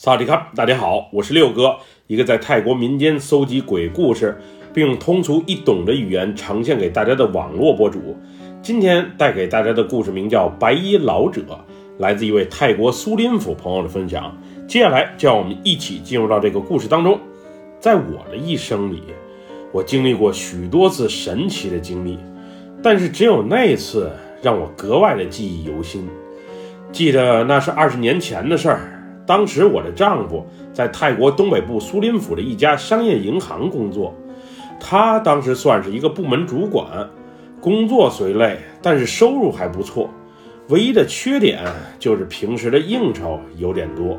萨迪卡，大家好，我是六哥，一个在泰国民间搜集鬼故事，并用通俗易懂的语言呈现给大家的网络博主。今天带给大家的故事名叫《白衣老者》，来自一位泰国苏林府朋友的分享。接下来就让我们一起进入到这个故事当中。在我的一生里，我经历过许多次神奇的经历，但是只有那一次让我格外的记忆犹新。记得那是二十年前的事儿。当时我的丈夫在泰国东北部苏林府的一家商业银行工作，他当时算是一个部门主管，工作虽累，但是收入还不错。唯一的缺点就是平时的应酬有点多。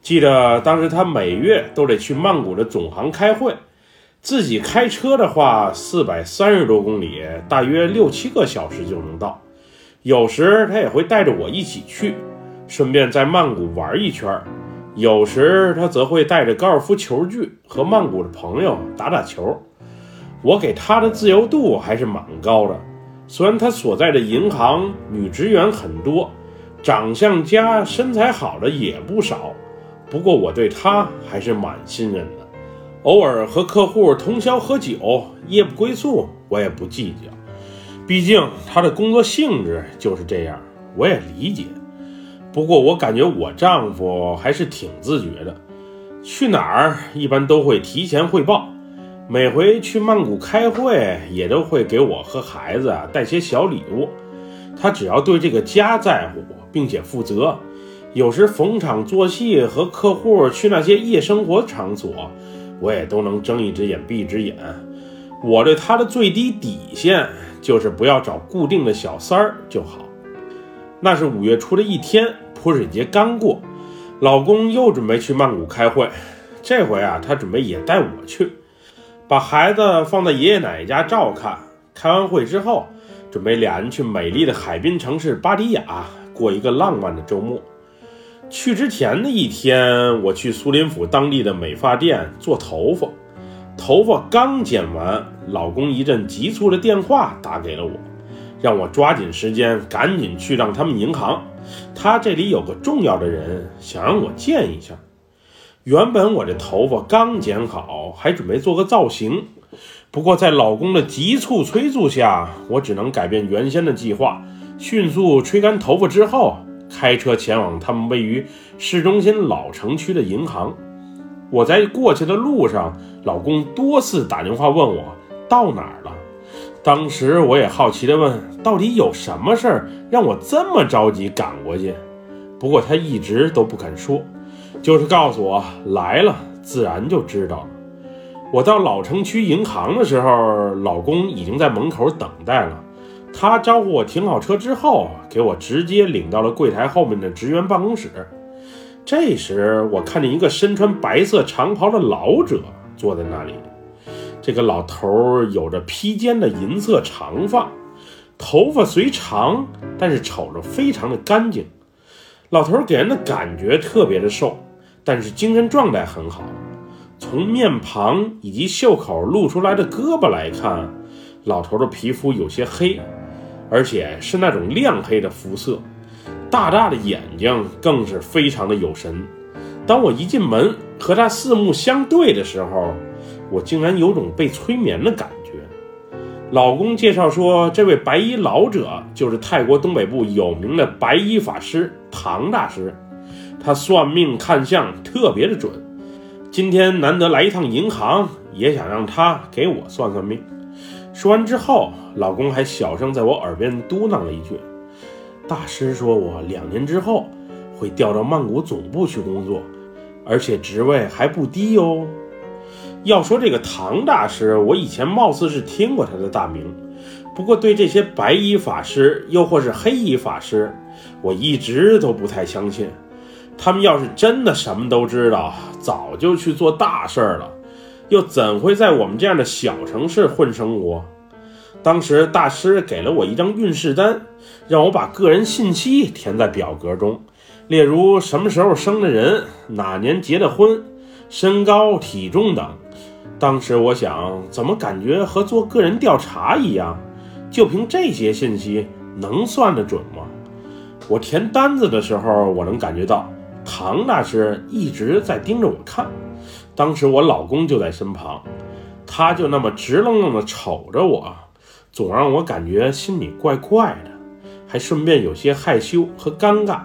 记得当时他每月都得去曼谷的总行开会，自己开车的话，四百三十多公里，大约六七个小时就能到。有时他也会带着我一起去。顺便在曼谷玩一圈，有时他则会带着高尔夫球具和曼谷的朋友打打球。我给他的自由度还是蛮高的，虽然他所在的银行女职员很多，长相佳、身材好的也不少，不过我对他还是蛮信任的。偶尔和客户通宵喝酒，夜不归宿，我也不计较，毕竟他的工作性质就是这样，我也理解。不过我感觉我丈夫还是挺自觉的，去哪儿一般都会提前汇报，每回去曼谷开会也都会给我和孩子啊带些小礼物。他只要对这个家在乎并且负责，有时逢场作戏和客户去那些夜生活场所，我也都能睁一只眼闭一只眼。我对他的最低底线就是不要找固定的小三儿就好。那是五月初的一天，泼水节刚过，老公又准备去曼谷开会。这回啊，他准备也带我去，把孩子放在爷爷奶奶家照看。开完会之后，准备俩人去美丽的海滨城市巴迪亚过一个浪漫的周末。去之前的一天，我去苏林府当地的美发店做头发，头发刚剪完，老公一阵急促的电话打给了我。让我抓紧时间，赶紧去让他们银行。他这里有个重要的人，想让我见一下。原本我这头发刚剪好，还准备做个造型，不过在老公的急促催促下，我只能改变原先的计划，迅速吹干头发之后，开车前往他们位于市中心老城区的银行。我在过去的路上，老公多次打电话问我到哪儿了。当时我也好奇地问：“到底有什么事儿让我这么着急赶过去？”不过他一直都不肯说，就是告诉我来了，自然就知道了。我到老城区银行的时候，老公已经在门口等待了。他招呼我停好车之后，给我直接领到了柜台后面的职员办公室。这时，我看见一个身穿白色长袍的老者坐在那里。这个老头儿有着披肩的银色长发，头发虽长，但是瞅着非常的干净。老头给人的感觉特别的瘦，但是精神状态很好。从面庞以及袖口露出来的胳膊来看，老头的皮肤有些黑，而且是那种亮黑的肤色。大大的眼睛更是非常的有神。当我一进门和他四目相对的时候，我竟然有种被催眠的感觉。老公介绍说，这位白衣老者就是泰国东北部有名的白衣法师唐大师，他算命看相特别的准。今天难得来一趟银行，也想让他给我算算命。说完之后，老公还小声在我耳边嘟囔了一句：“大师说我两年之后会调到曼谷总部去工作，而且职位还不低哦。”要说这个唐大师，我以前貌似是听过他的大名，不过对这些白衣法师又或是黑衣法师，我一直都不太相信。他们要是真的什么都知道，早就去做大事儿了，又怎会在我们这样的小城市混生活？当时大师给了我一张运势单，让我把个人信息填在表格中，例如什么时候生的人，哪年结的婚，身高、体重等。当时我想，怎么感觉和做个人调查一样？就凭这些信息，能算得准吗？我填单子的时候，我能感觉到唐大师一直在盯着我看。当时我老公就在身旁，他就那么直愣愣地瞅着我，总让我感觉心里怪怪的，还顺便有些害羞和尴尬。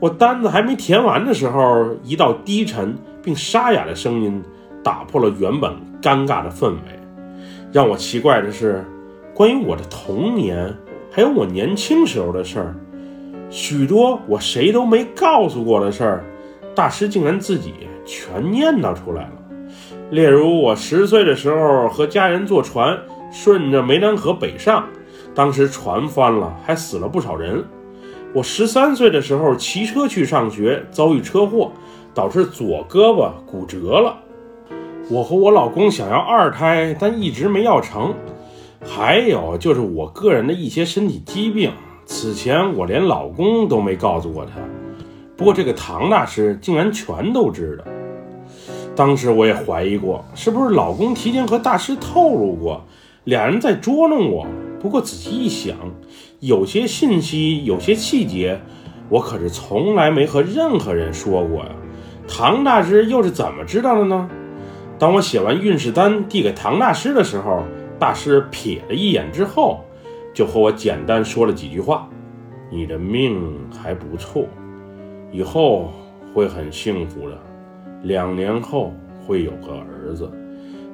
我单子还没填完的时候，一道低沉并沙哑的声音打破了原本尴尬的氛围。让我奇怪的是，关于我的童年，还有我年轻时候的事儿，许多我谁都没告诉过的事儿，大师竟然自己全念叨出来了。例如，我十岁的时候和家人坐船顺着湄南河北上，当时船翻了，还死了不少人。我十三岁的时候骑车去上学，遭遇车祸，导致左胳膊骨折了。我和我老公想要二胎，但一直没要成。还有就是我个人的一些身体疾病，此前我连老公都没告诉过他。不过这个唐大师竟然全都知道。当时我也怀疑过，是不是老公提前和大师透露过，俩人在捉弄我。不过仔细一想，有些信息，有些细节，我可是从来没和任何人说过呀。唐大师又是怎么知道的呢？当我写完运势单递给唐大师的时候，大师瞥了一眼之后，就和我简单说了几句话：“你的命还不错，以后会很幸福的。两年后会有个儿子，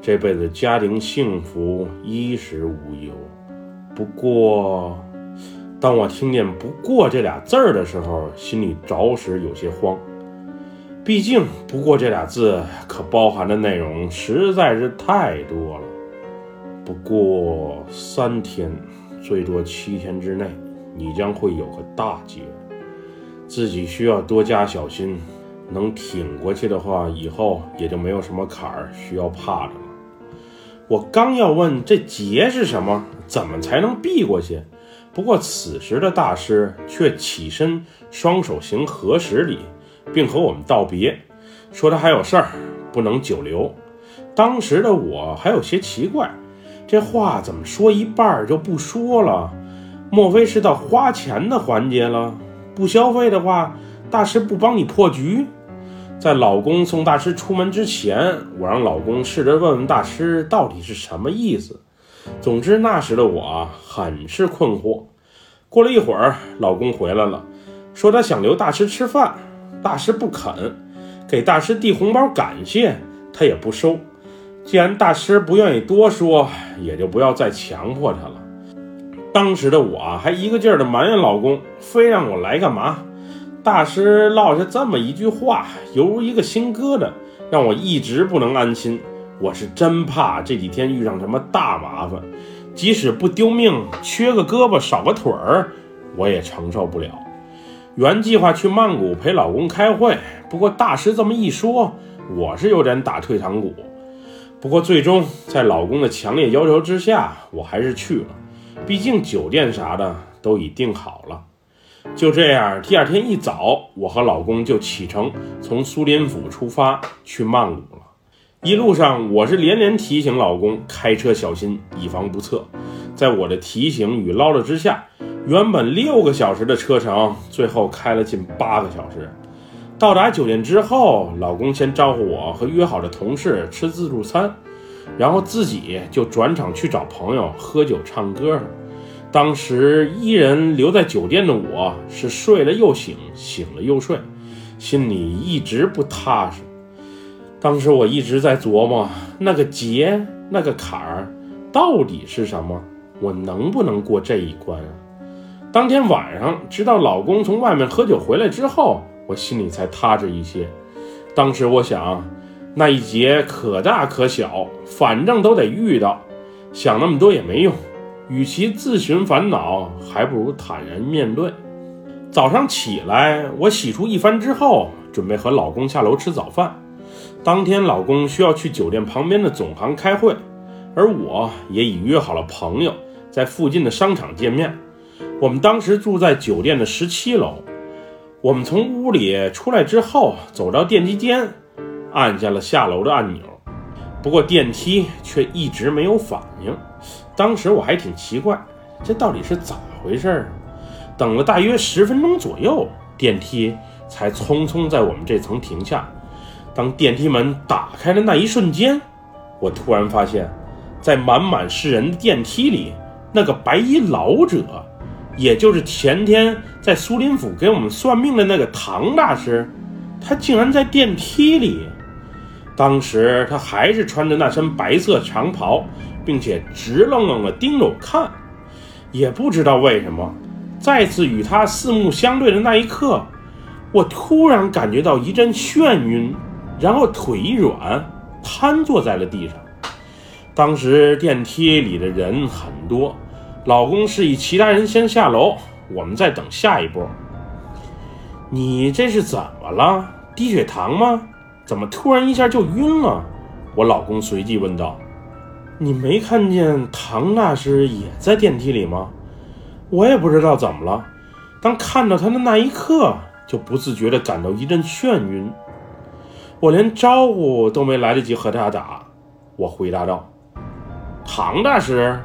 这辈子家庭幸福，衣食无忧。不过，当我听见‘不过’这俩字儿的时候，心里着实有些慌。”毕竟，不过这俩字可包含的内容实在是太多了。不过三天，最多七天之内，你将会有个大劫，自己需要多加小心。能挺过去的话，以后也就没有什么坎儿需要怕的了。我刚要问这劫是什么，怎么才能避过去？不过此时的大师却起身，双手行合十礼。并和我们道别，说他还有事儿，不能久留。当时的我还有些奇怪，这话怎么说一半就不说了？莫非是到花钱的环节了？不消费的话，大师不帮你破局？在老公送大师出门之前，我让老公试着问问大师到底是什么意思。总之，那时的我很是困惑。过了一会儿，老公回来了，说他想留大师吃饭。大师不肯给大师递红包感谢，他也不收。既然大师不愿意多说，也就不要再强迫他了。当时的我还一个劲儿的埋怨老公，非让我来干嘛？大师落下这么一句话，犹如一个心疙瘩，让我一直不能安心。我是真怕这几天遇上什么大麻烦，即使不丢命，缺个胳膊少个腿儿，我也承受不了。原计划去曼谷陪老公开会，不过大师这么一说，我是有点打退堂鼓。不过最终在老公的强烈要求之下，我还是去了。毕竟酒店啥的都已订好了。就这样，第二天一早，我和老公就启程，从苏林府出发去曼谷了。一路上，我是连连提醒老公开车小心，以防不测。在我的提醒与唠叨之下，原本六个小时的车程，最后开了近八个小时。到达酒店之后，老公先招呼我和约好的同事吃自助餐，然后自己就转场去找朋友喝酒唱歌。当时一人留在酒店的我，是睡了又醒，醒了又睡，心里一直不踏实。当时我一直在琢磨，那个劫，那个坎儿，到底是什么？我能不能过这一关？当天晚上，直到老公从外面喝酒回来之后，我心里才踏实一些。当时我想，那一劫可大可小，反正都得遇到，想那么多也没用。与其自寻烦恼，还不如坦然面对。早上起来，我洗漱一番之后，准备和老公下楼吃早饭。当天，老公需要去酒店旁边的总行开会，而我也已约好了朋友在附近的商场见面。我们当时住在酒店的十七楼，我们从屋里出来之后，走到电梯间，按下了下楼的按钮，不过电梯却一直没有反应。当时我还挺奇怪，这到底是咋回事儿？等了大约十分钟左右，电梯才匆匆在我们这层停下。当电梯门打开的那一瞬间，我突然发现，在满满是人的电梯里，那个白衣老者，也就是前天在苏林府给我们算命的那个唐大师，他竟然在电梯里。当时他还是穿着那身白色长袍，并且直愣愣地盯着我看。也不知道为什么，再次与他四目相对的那一刻，我突然感觉到一阵眩晕。然后腿一软，瘫坐在了地上。当时电梯里的人很多，老公示意其他人先下楼，我们再等下一波。你这是怎么了？低血糖吗？怎么突然一下就晕了？我老公随即问道。你没看见唐大师也在电梯里吗？我也不知道怎么了，当看到他的那一刻，就不自觉地感到一阵眩晕。我连招呼都没来得及和他打，我回答道：“唐大师，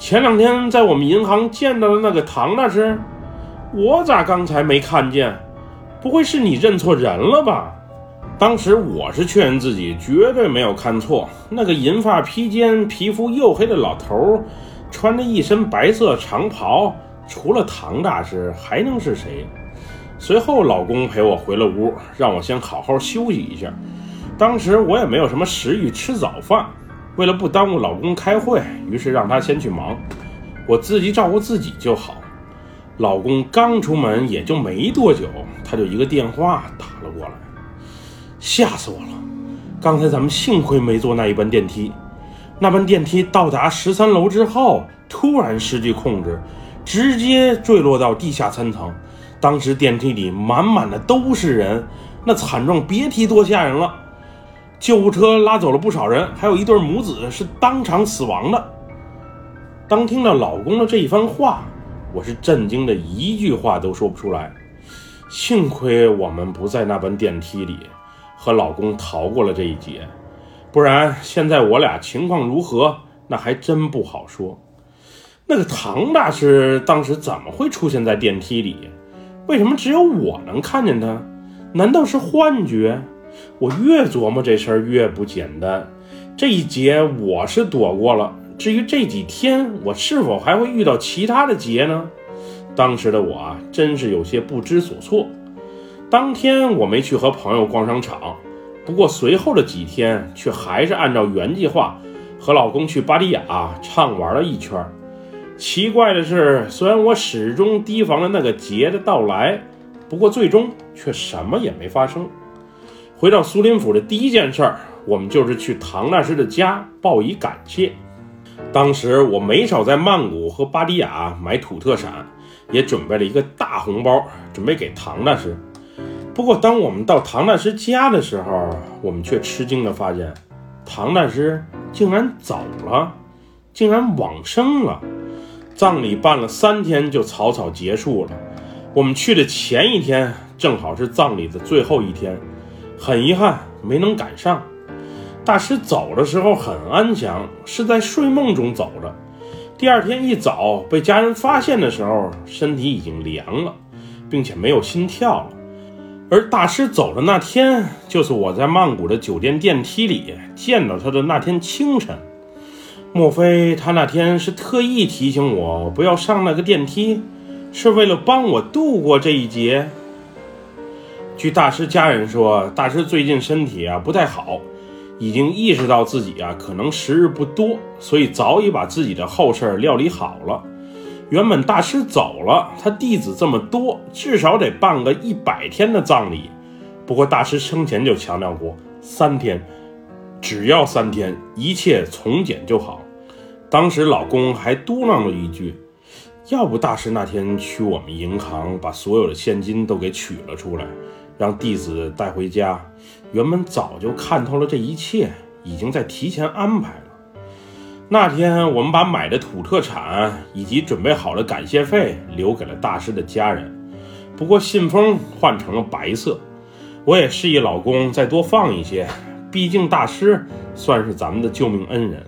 前两天在我们银行见到的那个唐大师，我咋刚才没看见？不会是你认错人了吧？”当时我是确认自己绝对没有看错，那个银发披肩、皮肤黝黑的老头，穿着一身白色长袍，除了唐大师还能是谁？随后，老公陪我回了屋，让我先好好休息一下。当时我也没有什么食欲吃早饭，为了不耽误老公开会，于是让他先去忙，我自己照顾自己就好。老公刚出门也就没多久，他就一个电话打了过来，吓死我了！刚才咱们幸亏没坐那一班电梯，那班电梯到达十三楼之后，突然失去控制，直接坠落到地下三层。当时电梯里满满的都是人，那惨状别提多吓人了。救护车拉走了不少人，还有一对母子是当场死亡的。当听到老公的这一番话，我是震惊的一句话都说不出来。幸亏我们不在那班电梯里，和老公逃过了这一劫，不然现在我俩情况如何，那还真不好说。那个唐大师当时怎么会出现在电梯里？为什么只有我能看见他？难道是幻觉？我越琢磨这事儿越不简单。这一劫我是躲过了，至于这几天我是否还会遇到其他的劫呢？当时的我啊，真是有些不知所措。当天我没去和朋友逛商场，不过随后的几天却还是按照原计划和老公去巴迪亚畅玩了一圈。奇怪的是，虽然我始终提防着那个劫的到来，不过最终却什么也没发生。回到苏林府的第一件事儿，我们就是去唐大师的家报以感谢。当时我没少在曼谷和巴迪亚买土特产，也准备了一个大红包，准备给唐大师。不过，当我们到唐大师家的时候，我们却吃惊地发现，唐大师竟然走了，竟然往生了。葬礼办了三天就草草结束了，我们去的前一天正好是葬礼的最后一天，很遗憾没能赶上。大师走的时候很安详，是在睡梦中走的。第二天一早被家人发现的时候，身体已经凉了，并且没有心跳了。而大师走的那天，就是我在曼谷的酒店电梯里见到他的那天清晨。莫非他那天是特意提醒我不要上那个电梯，是为了帮我度过这一劫？据大师家人说，大师最近身体啊不太好，已经意识到自己啊可能时日不多，所以早已把自己的后事料理好了。原本大师走了，他弟子这么多，至少得办个一百天的葬礼。不过大师生前就强调过，三天。只要三天，一切从简就好。当时老公还嘟囔了一句：“要不大师那天去我们银行，把所有的现金都给取了出来，让弟子带回家。原本早就看透了这一切，已经在提前安排了。那天我们把买的土特产以及准备好的感谢费留给了大师的家人，不过信封换成了白色。我也示意老公再多放一些。”毕竟大师算是咱们的救命恩人。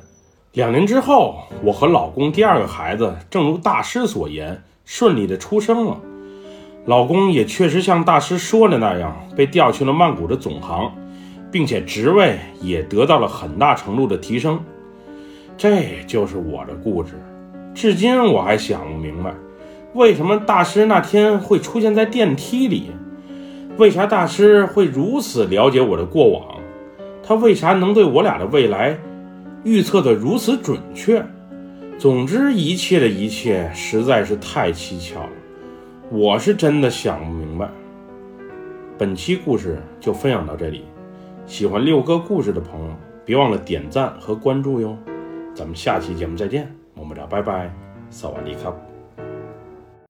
两年之后，我和老公第二个孩子，正如大师所言，顺利的出生了。老公也确实像大师说的那样，被调去了曼谷的总行，并且职位也得到了很大程度的提升。这就是我的故事，至今我还想不明白，为什么大师那天会出现在电梯里？为啥大师会如此了解我的过往？他为啥能对我俩的未来预测得如此准确？总之，一切的一切实在是太蹊跷了。我是真的想不明白。本期故事就分享到这里，喜欢六哥故事的朋友，别忘了点赞和关注哟。咱们下期节目再见，么么哒，拜拜，萨瓦迪卡。